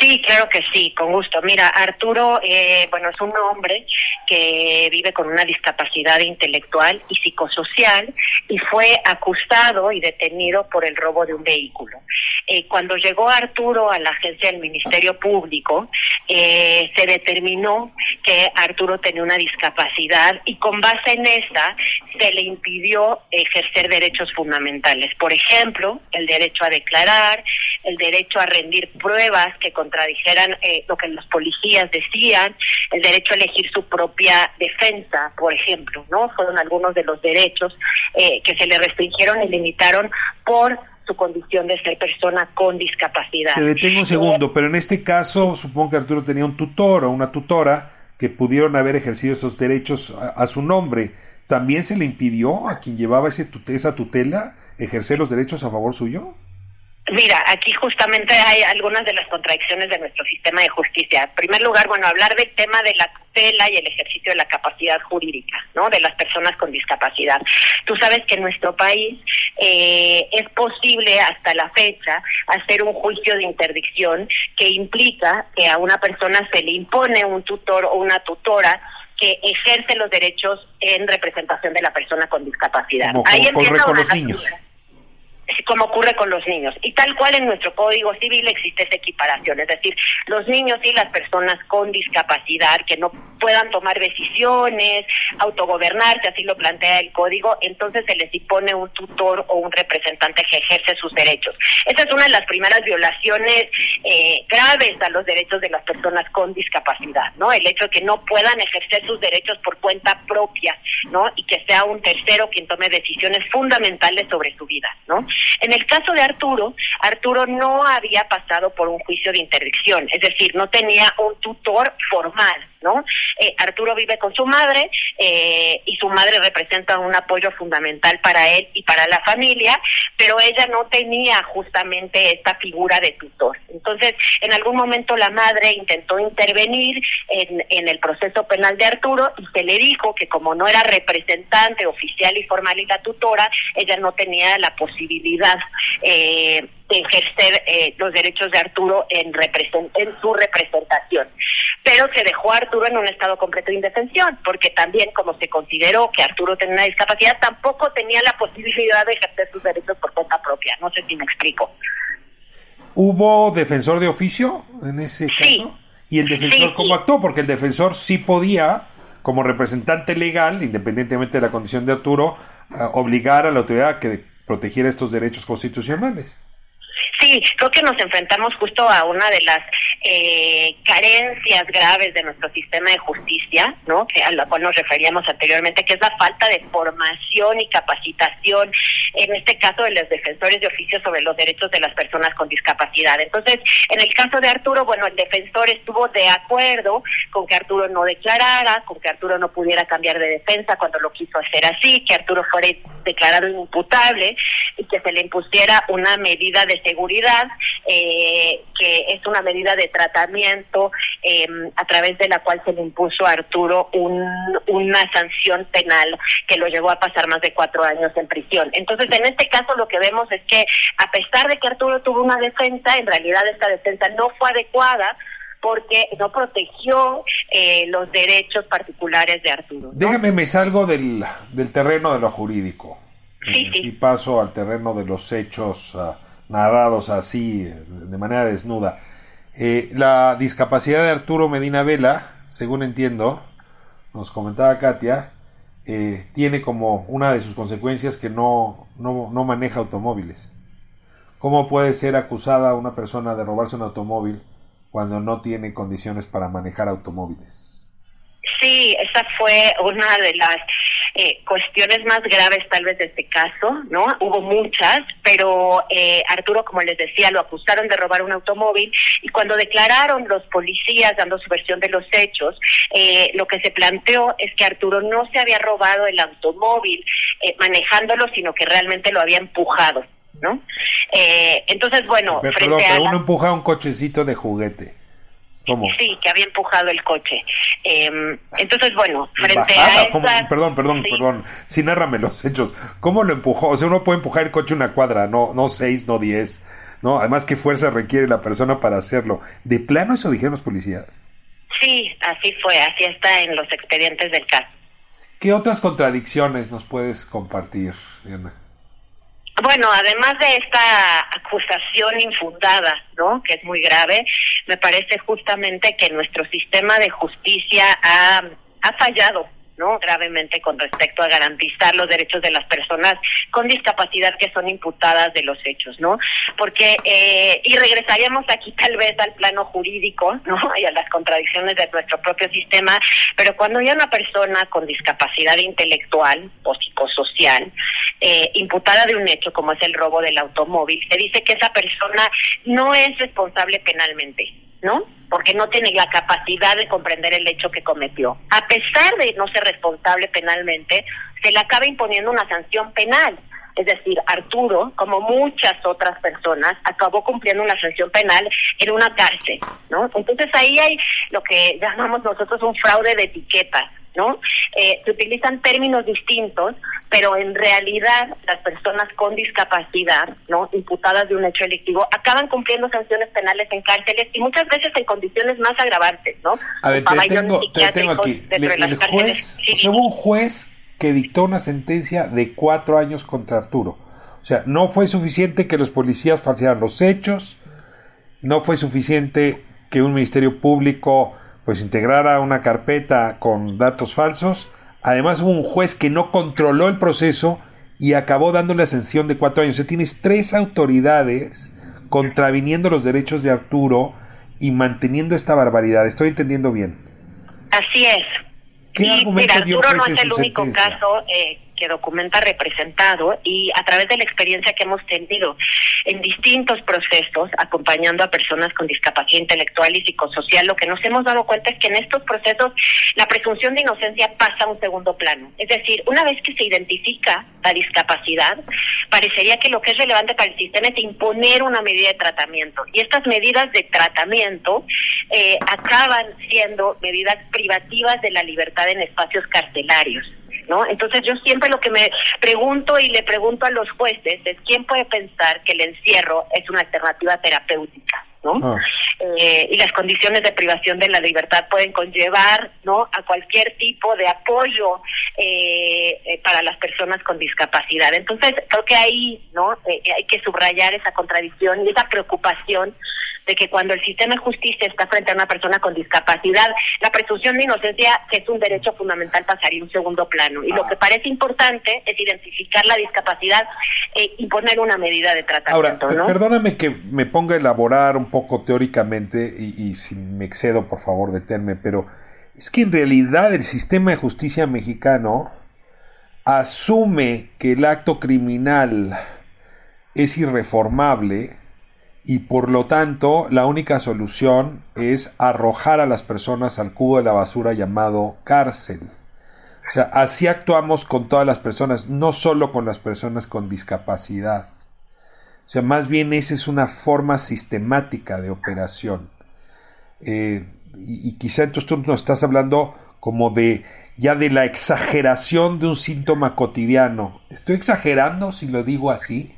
Sí, claro que sí, con gusto. Mira, Arturo, eh, bueno, es un hombre que vive con una discapacidad intelectual y psicosocial y fue acusado y detenido por el robo de un vehículo. Eh, cuando llegó Arturo a la agencia del Ministerio Público, eh, se determinó que Arturo tenía una discapacidad y con base en esta se le impidió ejercer derechos fundamentales. Por ejemplo, el derecho a declarar, el derecho a rendir pruebas que contradijeran eh, lo que los policías decían, el derecho a elegir su propia defensa, por ejemplo, ¿no? Fueron algunos de los derechos eh, que se le restringieron y limitaron por su condición de ser persona con discapacidad. Te detengo un segundo, pero en este caso supongo que Arturo tenía un tutor o una tutora que pudieron haber ejercido esos derechos a, su nombre. ¿También se le impidió a quien llevaba ese, esa tutela ejercer los derechos a favor suyo? Mira, aquí justamente hay algunas de las contradicciones de nuestro sistema de justicia. En primer lugar, bueno, hablar del tema de la tutela y el ejercicio de la capacidad jurídica, ¿no? De las personas con discapacidad. Tú sabes que en nuestro país eh, es posible hasta la fecha hacer un juicio de interdicción que implica que a una persona se le impone un tutor o una tutora que ejerce los derechos en representación de la persona con discapacidad. Ahí empieza con los niños como ocurre con los niños. Y tal cual en nuestro Código Civil existe esa equiparación, es decir, los niños y las personas con discapacidad que no puedan tomar decisiones, autogobernarse, así lo plantea el Código, entonces se les impone un tutor o un representante que ejerce sus derechos. Esa es una de las primeras violaciones eh, graves a los derechos de las personas con discapacidad, ¿no? El hecho de que no puedan ejercer sus derechos por cuenta propia, ¿no? Y que sea un tercero quien tome decisiones fundamentales sobre su vida, ¿no? En el caso de Arturo, Arturo no había pasado por un juicio de interdicción, es decir, no tenía un tutor formal. ¿No? Eh, Arturo vive con su madre eh, y su madre representa un apoyo fundamental para él y para la familia, pero ella no tenía justamente esta figura de tutor. Entonces, en algún momento la madre intentó intervenir en, en el proceso penal de Arturo y se le dijo que como no era representante oficial y formal y la tutora, ella no tenía la posibilidad eh, ejercer eh, los derechos de Arturo en, en su representación. Pero se dejó a Arturo en un estado completo de indefensión, porque también como se consideró que Arturo tenía una discapacidad, tampoco tenía la posibilidad de ejercer sus derechos por cuenta propia. No sé si me explico. ¿Hubo defensor de oficio en ese caso? ¿Y el defensor cómo actuó? Porque el defensor sí podía, como representante legal, independientemente de la condición de Arturo, obligar a la autoridad a que protegiera estos derechos constitucionales. Sí, creo que nos enfrentamos justo a una de las eh, carencias graves de nuestro sistema de justicia, ¿no? Que a la cual nos referíamos anteriormente, que es la falta de formación y capacitación, en este caso de los defensores de oficio sobre los derechos de las personas con discapacidad. Entonces, en el caso de Arturo, bueno, el defensor estuvo de acuerdo con que Arturo no declarara, con que Arturo no pudiera cambiar de defensa cuando lo quiso hacer así, que Arturo fuera declarado inimputable y que se le impusiera una medida de seguridad seguridad, eh, que es una medida de tratamiento em, a través de la cual se le impuso a Arturo una sanción penal que lo llevó a pasar más de cuatro años en prisión. Entonces, en este caso lo que vemos es que a pesar de que Arturo tuvo una defensa, en realidad esta defensa no fue adecuada porque no protegió eh, los derechos particulares de Arturo. Déjame, me salgo del, del terreno de lo jurídico sí, y paso al terreno de los hechos ah, narrados así, de manera desnuda. Eh, la discapacidad de Arturo Medina Vela, según entiendo, nos comentaba Katia, eh, tiene como una de sus consecuencias que no, no, no maneja automóviles. ¿Cómo puede ser acusada una persona de robarse un automóvil cuando no tiene condiciones para manejar automóviles? Sí, esa fue una de las eh, cuestiones más graves tal vez de este caso, ¿no? Hubo muchas, pero eh, Arturo, como les decía, lo acusaron de robar un automóvil y cuando declararon los policías dando su versión de los hechos, eh, lo que se planteó es que Arturo no se había robado el automóvil manejándolo, sino que realmente lo había empujado. ¿no? entonces, bueno, pero, pero uno empuja un cochecito de juguete. Sí, que había empujado el coche. Em, entonces, bueno, frente a. Perdón, perdón, perdón. Sí, nárrame los hechos. ¿Cómo lo empujó? O sea, uno puede empujar el coche una cuadra, no, no seis, no diez. ¿no? Además, ¿qué fuerza requiere la persona para hacerlo? ¿De plano eso dijeron los policías? Sí, así fue, así está en los expedientes del caso. ¿Qué otras contradicciones nos puedes compartir, Diana? Bueno, además de esta acusación infundada, ¿no? Que es muy grave, me parece justamente que nuestro sistema de justicia ha, ha fallado ¿no? gravemente con respecto a garantizar los derechos de las personas con discapacidad que son imputadas de los hechos, ¿no? Porque, eh, y regresaríamos aquí tal vez al plano jurídico, ¿no? Y a las contradicciones de nuestro propio sistema, pero cuando hay una persona con discapacidad intelectual o psicosocial eh, imputada de un hecho como es el robo del automóvil, se dice que esa persona no es responsable penalmente, ¿no? Porque no tiene la capacidad de comprender el hecho que cometió. A pesar de no ser responsable penalmente, se le acaba imponiendo una sanción penal. Es decir, Arturo, como muchas otras personas, acabó cumpliendo una sanción penal en una cárcel, ¿no? Entonces ahí hay lo que llamamos nosotros un fraude de etiqueta. ¿no? Eh, se utilizan términos distintos, pero en realidad las personas con discapacidad, ¿no? Imputadas de un hecho delictivo, acaban cumpliendo sanciones penales en cárceles y muchas veces en condiciones más agravantes, ¿no? A ver, te tengo, aquí. el juez, hubo un juez que dictó una sentencia de cuatro años contra Arturo. O sea, no fue suficiente que los policías falsearan los hechos, no fue suficiente que un ministerio público pues integrara una carpeta con datos falsos. Además hubo un juez que no controló el proceso y acabó dando la ascensión de cuatro años. O sea, tienes tres autoridades contraviniendo los derechos de Arturo y manteniendo esta barbaridad. ¿Estoy entendiendo bien? Así es. ¿Qué y, mira, Arturo no es el único caso. Eh, que documenta representado y a través de la experiencia que hemos tenido en distintos procesos acompañando a personas con discapacidad intelectual y psicosocial, lo que nos hemos dado cuenta es que en estos procesos la presunción de inocencia pasa a un segundo plano. Es decir, una vez que se identifica la discapacidad, parecería que lo que es relevante para el sistema es imponer una medida de tratamiento. Y estas medidas de tratamiento eh, acaban siendo medidas privativas de la libertad en espacios carcelarios. ¿No? Entonces yo siempre lo que me pregunto y le pregunto a los jueces es quién puede pensar que el encierro es una alternativa terapéutica. ¿no? Ah. Eh, y las condiciones de privación de la libertad pueden conllevar no a cualquier tipo de apoyo eh, eh, para las personas con discapacidad entonces creo que ahí no hay que subrayar esa contradicción y esa preocupación de que cuando el sistema de justicia está frente a una persona con discapacidad, la presunción de inocencia, que es un derecho fundamental, pasaría a un segundo plano. Y lo que parece importante es identificar la discapacidad e imponer una medida de tratamiento. Ahora, perdóname que me ponga a elaborar un poco teóricamente, y, si me excedo, por favor, deténme, pero es que en realidad el sistema de justicia mexicano asume que el acto criminal es irreformable y por lo tanto la única solución es arrojar a las personas al cubo de la basura llamado cárcel. O sea, así actuamos con todas las personas, no solo con las personas con discapacidad. O sea, más bien esa es una forma sistemática de operación. Eh, y, y, quizá entonces tú nos estás hablando como de ya de la exageración de un síntoma cotidiano. ¿Estoy exagerando si lo digo así?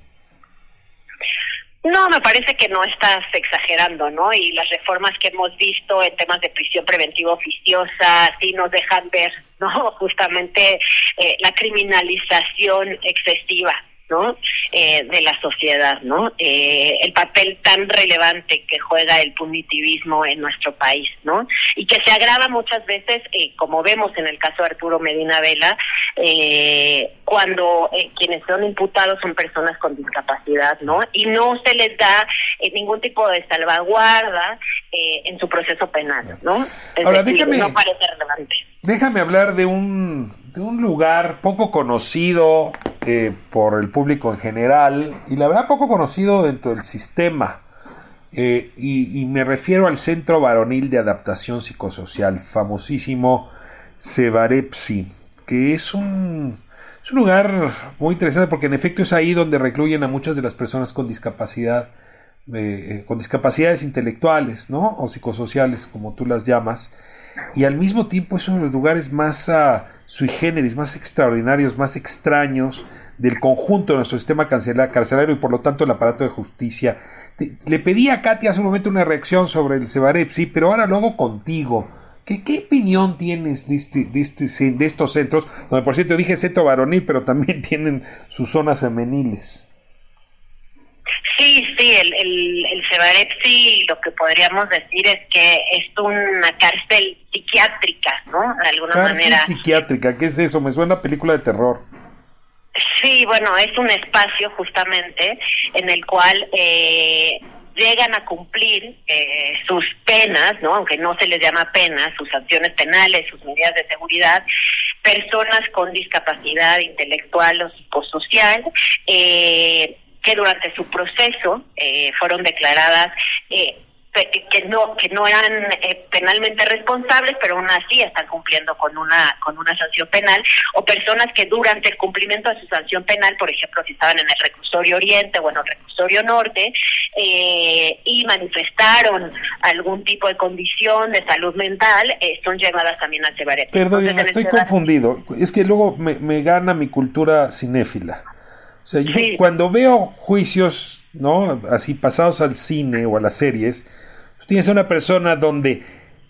No, me parece que no estás exagerando, ¿no? Y las reformas que hemos visto en temas de prisión preventiva oficiosa sí nos dejan ver, ¿no? Justamente eh, la criminalización excesiva ¿no? Eh, de la sociedad, ¿no? Eh, el papel tan relevante que juega el punitivismo en nuestro país, ¿no? Y que se agrava muchas veces, eh, como vemos en el caso de Arturo Medina Vela, cuando quienes son imputados son personas con discapacidad, ¿no? Y no se les da ningún tipo de salvaguarda en su proceso penal, ¿no? Ahora, déjame, no parece relevante. Déjame hablar de un, un lugar poco conocido eh, por el público en general y la verdad poco conocido dentro del sistema. Eh, y, me refiero al Centro Varonil de Adaptación Psicosocial, famosísimo Cebarepsi, que es un, es un lugar muy interesante porque en efecto es ahí donde recluyen a muchas de las personas con discapacidad, eh, con discapacidades intelectuales, ¿no? O psicosociales, como tú las llamas. Y al mismo tiempo es uno de los lugares más... Uh, sui generis, más extraordinarios, más extraños del conjunto de nuestro sistema carcelario y por lo tanto el aparato de justicia. le pedí a Katy hace un momento una reacción sobre el Cebarep, sí, pero ahora luego contigo. ¿Qué, ¿Qué, opinión tienes de, este, de, este, de estos centros? Donde por cierto dije centro varonil, pero también tienen sus zonas femeniles. Sí, sí, el, el, el Cebarepsi lo que podríamos decir es que es una cárcel psiquiátrica, ¿no? De alguna cárcel manera. psiquiátrica, ¿qué es eso? Me suena a película de terror. Sí, bueno, es un espacio justamente en el cual eh, llegan a cumplir eh, sus penas, ¿no? Aunque no se les llama penas, sus sanciones penales, sus medidas de seguridad, personas con discapacidad intelectual o psicosocial, eh, que durante su proceso eh, fueron declaradas eh, que no que no eran eh, penalmente responsables pero aún así están cumpliendo con una con una sanción penal o personas que durante el cumplimiento de su sanción penal por ejemplo si estaban en el reclusorio oriente o en el reclusorio norte y manifestaron algún tipo de condición de salud mental son llevadas también al Cebaret. Perdón, estoy confundido es que luego me, me gana mi cultura cinéfila cuando veo juicios, ¿no? Así pasados al cine o a las series, tú tienes a una persona donde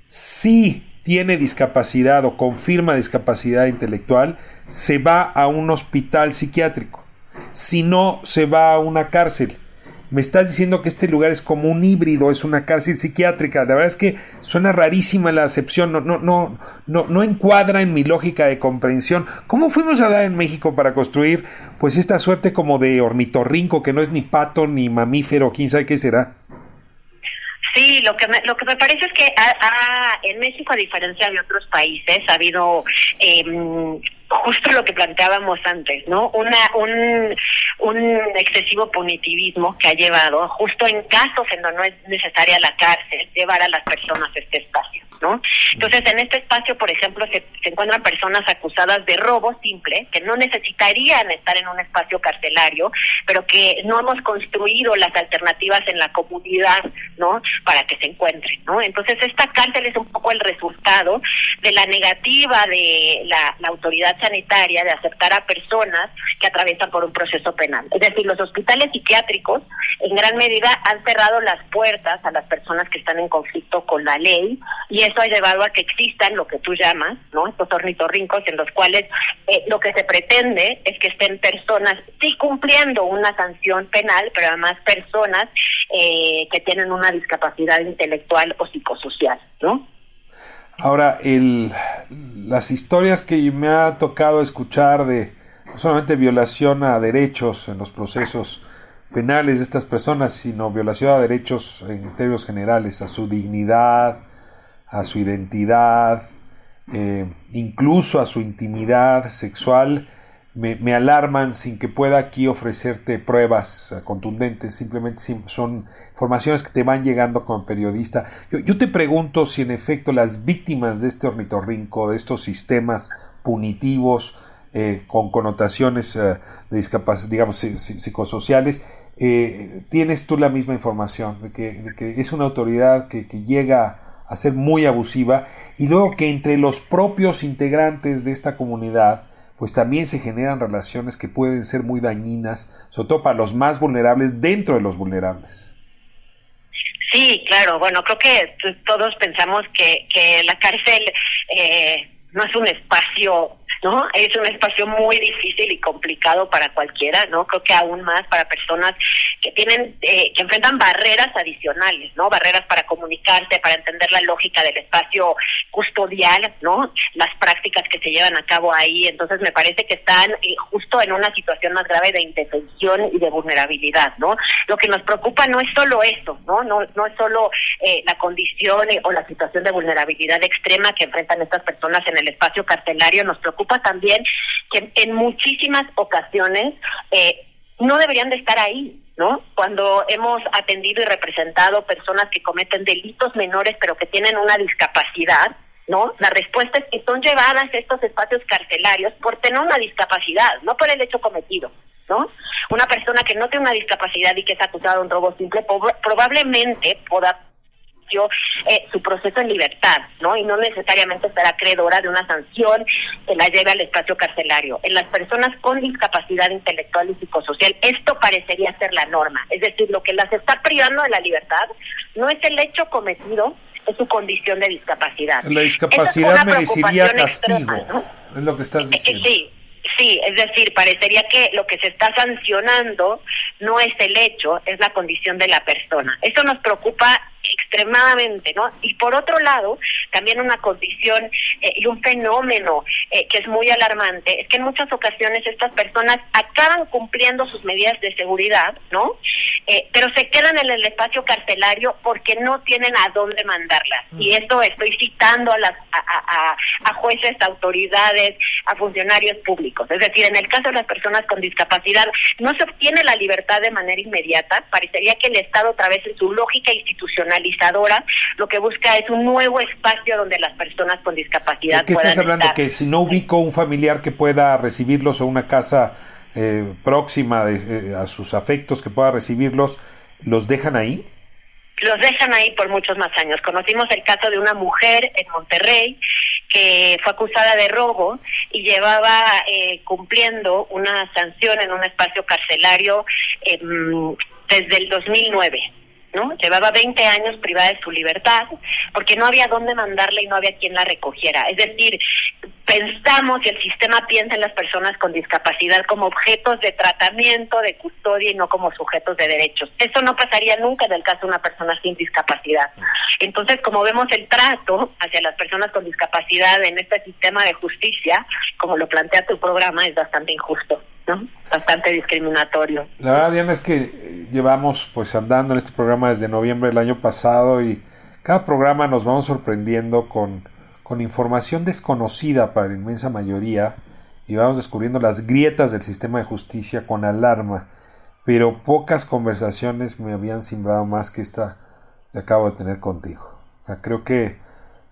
sí tiene discapacidad o confirma discapacidad intelectual, se va a un hospital psiquiátrico. Si no, se va a una cárcel me estás diciendo que este lugar es como un híbrido, es una cárcel psiquiátrica. La verdad es que suena rarísima la acepción, no, no, no, no, no encuadra en mi lógica de comprensión. ¿Cómo fuimos a dar en México para construir pues esta suerte como de ornitorrinco que no es ni pato ni mamífero, quién sabe qué será? Sí, lo que me, lo que me parece es que en México, a diferencia de otros países, ha habido eh, justo lo que planteábamos antes, ¿no? Una, un, un excesivo punitivismo que ha llevado, justo en casos en donde no es necesaria la cárcel, llevar a las personas a este espacio, ¿no? Entonces, en este espacio, por ejemplo, se, encuentran personas acusadas de robo simple, que no necesitarían estar en un espacio carcelario, pero que no hemos construido las alternativas en la comunidad, ¿no? Para que se encuentren, ¿no? Entonces, esta cárcel es un poco el resultado de la negativa de la, la autoridad sanitaria de aceptar a personas que atraviesan por un proceso penal. Es decir, los hospitales psiquiátricos en gran medida han cerrado las puertas a las personas que están en conflicto con la ley y eso ha llevado a que existan lo que tú llamas, ¿no? Estos ornitorrincos en los cuales eh, lo que se pretende es que estén personas sí cumpliendo una sanción penal, pero además personas eh, que tienen una discapacidad intelectual o psicosocial, ¿no? Ahora, el, las historias que me ha tocado escuchar de no solamente violación a derechos en los procesos penales de estas personas, sino violación a derechos en términos generales, a su dignidad, a su identidad, eh, incluso a su intimidad sexual, me, alarman sin que pueda aquí ofrecerte pruebas eh, contundentes, simplemente son informaciones que te van llegando como periodista. Yo, te pregunto si en efecto las víctimas de este ornitorrinco, de estos sistemas punitivos eh, con connotaciones eh, de discapacidad, digamos, psicosociales, tienes tú la misma información, de que, que es una autoridad que, que, llega a ser muy abusiva y luego que entre los propios integrantes de esta comunidad pues también se generan relaciones que pueden ser muy dañinas, sobre todo para los más vulnerables dentro de los vulnerables. Sí, claro, bueno, creo que todos pensamos que, que la cárcel eh, no es un espacio ¿no? Es un espacio muy difícil y complicado para cualquiera, ¿no? Creo que aún más para personas que tienen, eh, que enfrentan barreras adicionales, ¿no? Barreras para comunicarse, para entender la lógica del espacio custodial, ¿no? Las prácticas que se llevan a cabo ahí. Entonces me parece que están eh, justo en una situación más grave de indefensión y de vulnerabilidad, ¿no? Lo que nos preocupa no es solo eso, ¿no? No, no es solo eh, la condición o la situación de vulnerabilidad extrema que enfrentan estas personas en el espacio carcelario, nos preocupa también que en muchísimas ocasiones eh, no deberían de estar ahí, ¿no? Cuando hemos atendido y representado personas que cometen delitos menores pero que tienen una discapacidad, ¿no? La respuesta es que son llevadas a estos espacios carcelarios por tener una discapacidad, no por el hecho cometido, ¿no? Una persona que no tiene una discapacidad y que es acusada de un robo simple probablemente eh, su proceso en libertad, ¿no? Y no necesariamente será acreedora de una sanción que la lleve al espacio carcelario. En las personas con discapacidad intelectual y psicosocial, esto parecería ser la norma. Es decir, lo que las está privando de la libertad no es el hecho cometido, es su condición de discapacidad. La discapacidad merecería castigo, es lo que estás eh, eh, diciendo. Sí, Sí, es decir, parecería que lo que se está sancionando no es el hecho, es la condición de la persona. Eso nos preocupa extremadamente, ¿no? Y por otro lado, también una condición eh, y un fenómeno eh, que es muy alarmante es que en muchas ocasiones estas personas acaban cumpliendo sus medidas de seguridad, ¿no? Eh, pero se quedan en el espacio carcelario porque no tienen a dónde mandarlas. Y mm. esto estoy citando a las a, a jueces, a autoridades, a funcionarios públicos. Es decir, en el caso de las personas con discapacidad no se obtiene la libertad de manera inmediata. Parecería que el Estado, a través de su lógica institucional lo que busca es un nuevo espacio donde las personas con discapacidad ¿De qué estás hablando? Que si no ubico un familiar que pueda recibirlos o una casa eh, próxima de, eh, a sus afectos que pueda recibirlos, ¿los dejan ahí? los dejan ahí por muchos más años. Conocimos el caso de una mujer en Monterrey que fue acusada de robo y llevaba eh, cumpliendo una sanción en un espacio carcelario em, desde el 2009. ¿No? Llevaba 20 años privada de su libertad porque no había dónde mandarla y no había quien la recogiera. Es decir, pensamos y el sistema piensa en las personas con discapacidad como objetos de tratamiento, de custodia y no como sujetos de derechos. Eso no pasaría nunca en el caso de una persona sin discapacidad. Entonces, como vemos el trato hacia las personas con discapacidad en este sistema de justicia, como lo plantea tu programa, es bastante injusto. Bastante discriminatorio. La verdad, Diana, es que llevamos pues andando en este programa desde noviembre del año pasado y cada programa nos vamos sorprendiendo con, con información desconocida para la inmensa mayoría y vamos descubriendo las grietas del sistema de justicia con alarma, pero pocas conversaciones me habían simbrado más que esta que acabo de tener contigo. creo que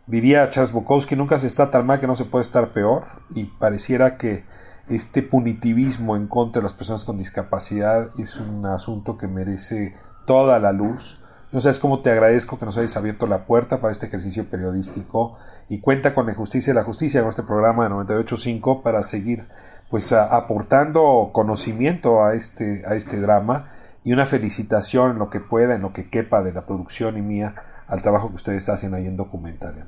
diría Charles Bukowski, nunca se está tan mal que no se puede estar peor y pareciera que este punitivismo en contra de las personas con discapacidad es un asunto que merece toda la luz. No sabes cómo te agradezco que nos hayas abierto la puerta para este ejercicio periodístico y cuenta con la justicia y la justicia en este programa de 98.5 para seguir pues aportando conocimiento a este, a este drama y una felicitación en lo que pueda, en lo que quepa de la producción y mía al trabajo que ustedes hacen ahí en Documental.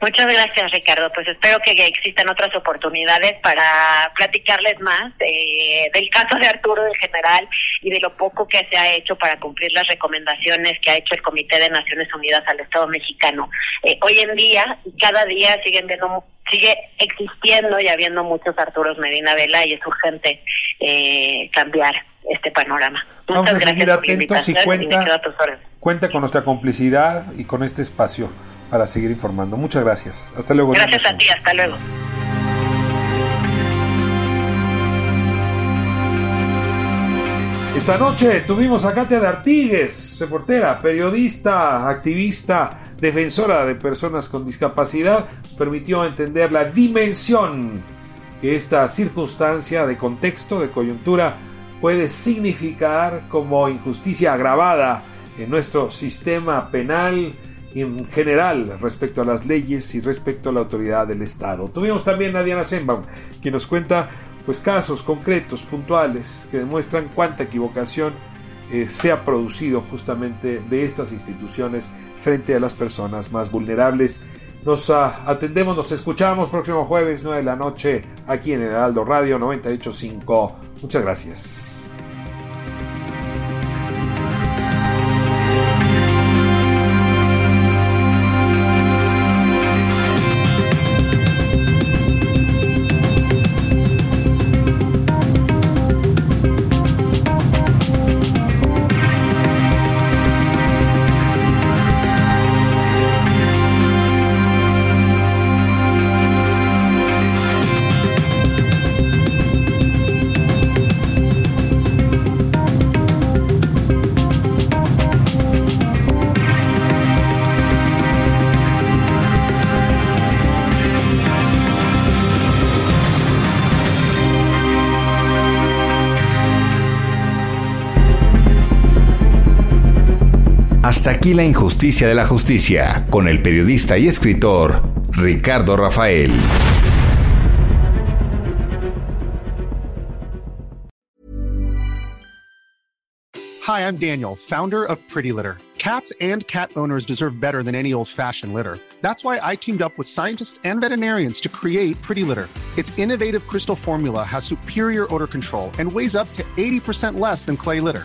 Muchas gracias, Ricardo. Pues espero que existan otras oportunidades para platicarles más del caso de Arturo en general y de lo poco que se ha hecho para cumplir las recomendaciones que ha hecho el Comité de Naciones Unidas al Estado mexicano. Eh, hoy en día, cada día siguen viendo sigue existiendo y habiendo muchos Arturos Medina Vela y es urgente eh, cambiar este panorama. Muchas Vamos a seguir atentos y cuenta, cuenta con nuestra complicidad y con este espacio para seguir informando. Muchas gracias. Hasta luego. Gracias a ti, hasta luego. Esta noche tuvimos a Katia de Artigues, reportera, periodista, activista, defensora de personas con discapacidad. Nos permitió entender la dimensión que esta circunstancia de contexto, de coyuntura, puede significar como injusticia agravada en nuestro sistema penal en general respecto a las leyes y respecto a la autoridad del Estado. Tuvimos también a Diana Senbaum, quien nos cuenta pues casos concretos, puntuales, que demuestran cuánta equivocación eh, se ha producido justamente de estas instituciones frente a las personas más vulnerables. Nos ah, atendemos, nos escuchamos próximo jueves 9 de la noche aquí en el Heraldo Radio 985. Muchas gracias. Aquí la injusticia de la justicia, con el periodista y escritor Ricardo Rafael. Hi, I'm Daniel, founder of Pretty Litter. Cats and cat owners deserve better than any old fashioned litter. That's why I teamed up with scientists and veterinarians to create Pretty Litter. Its innovative crystal formula has superior odor control and weighs up to 80% less than clay litter.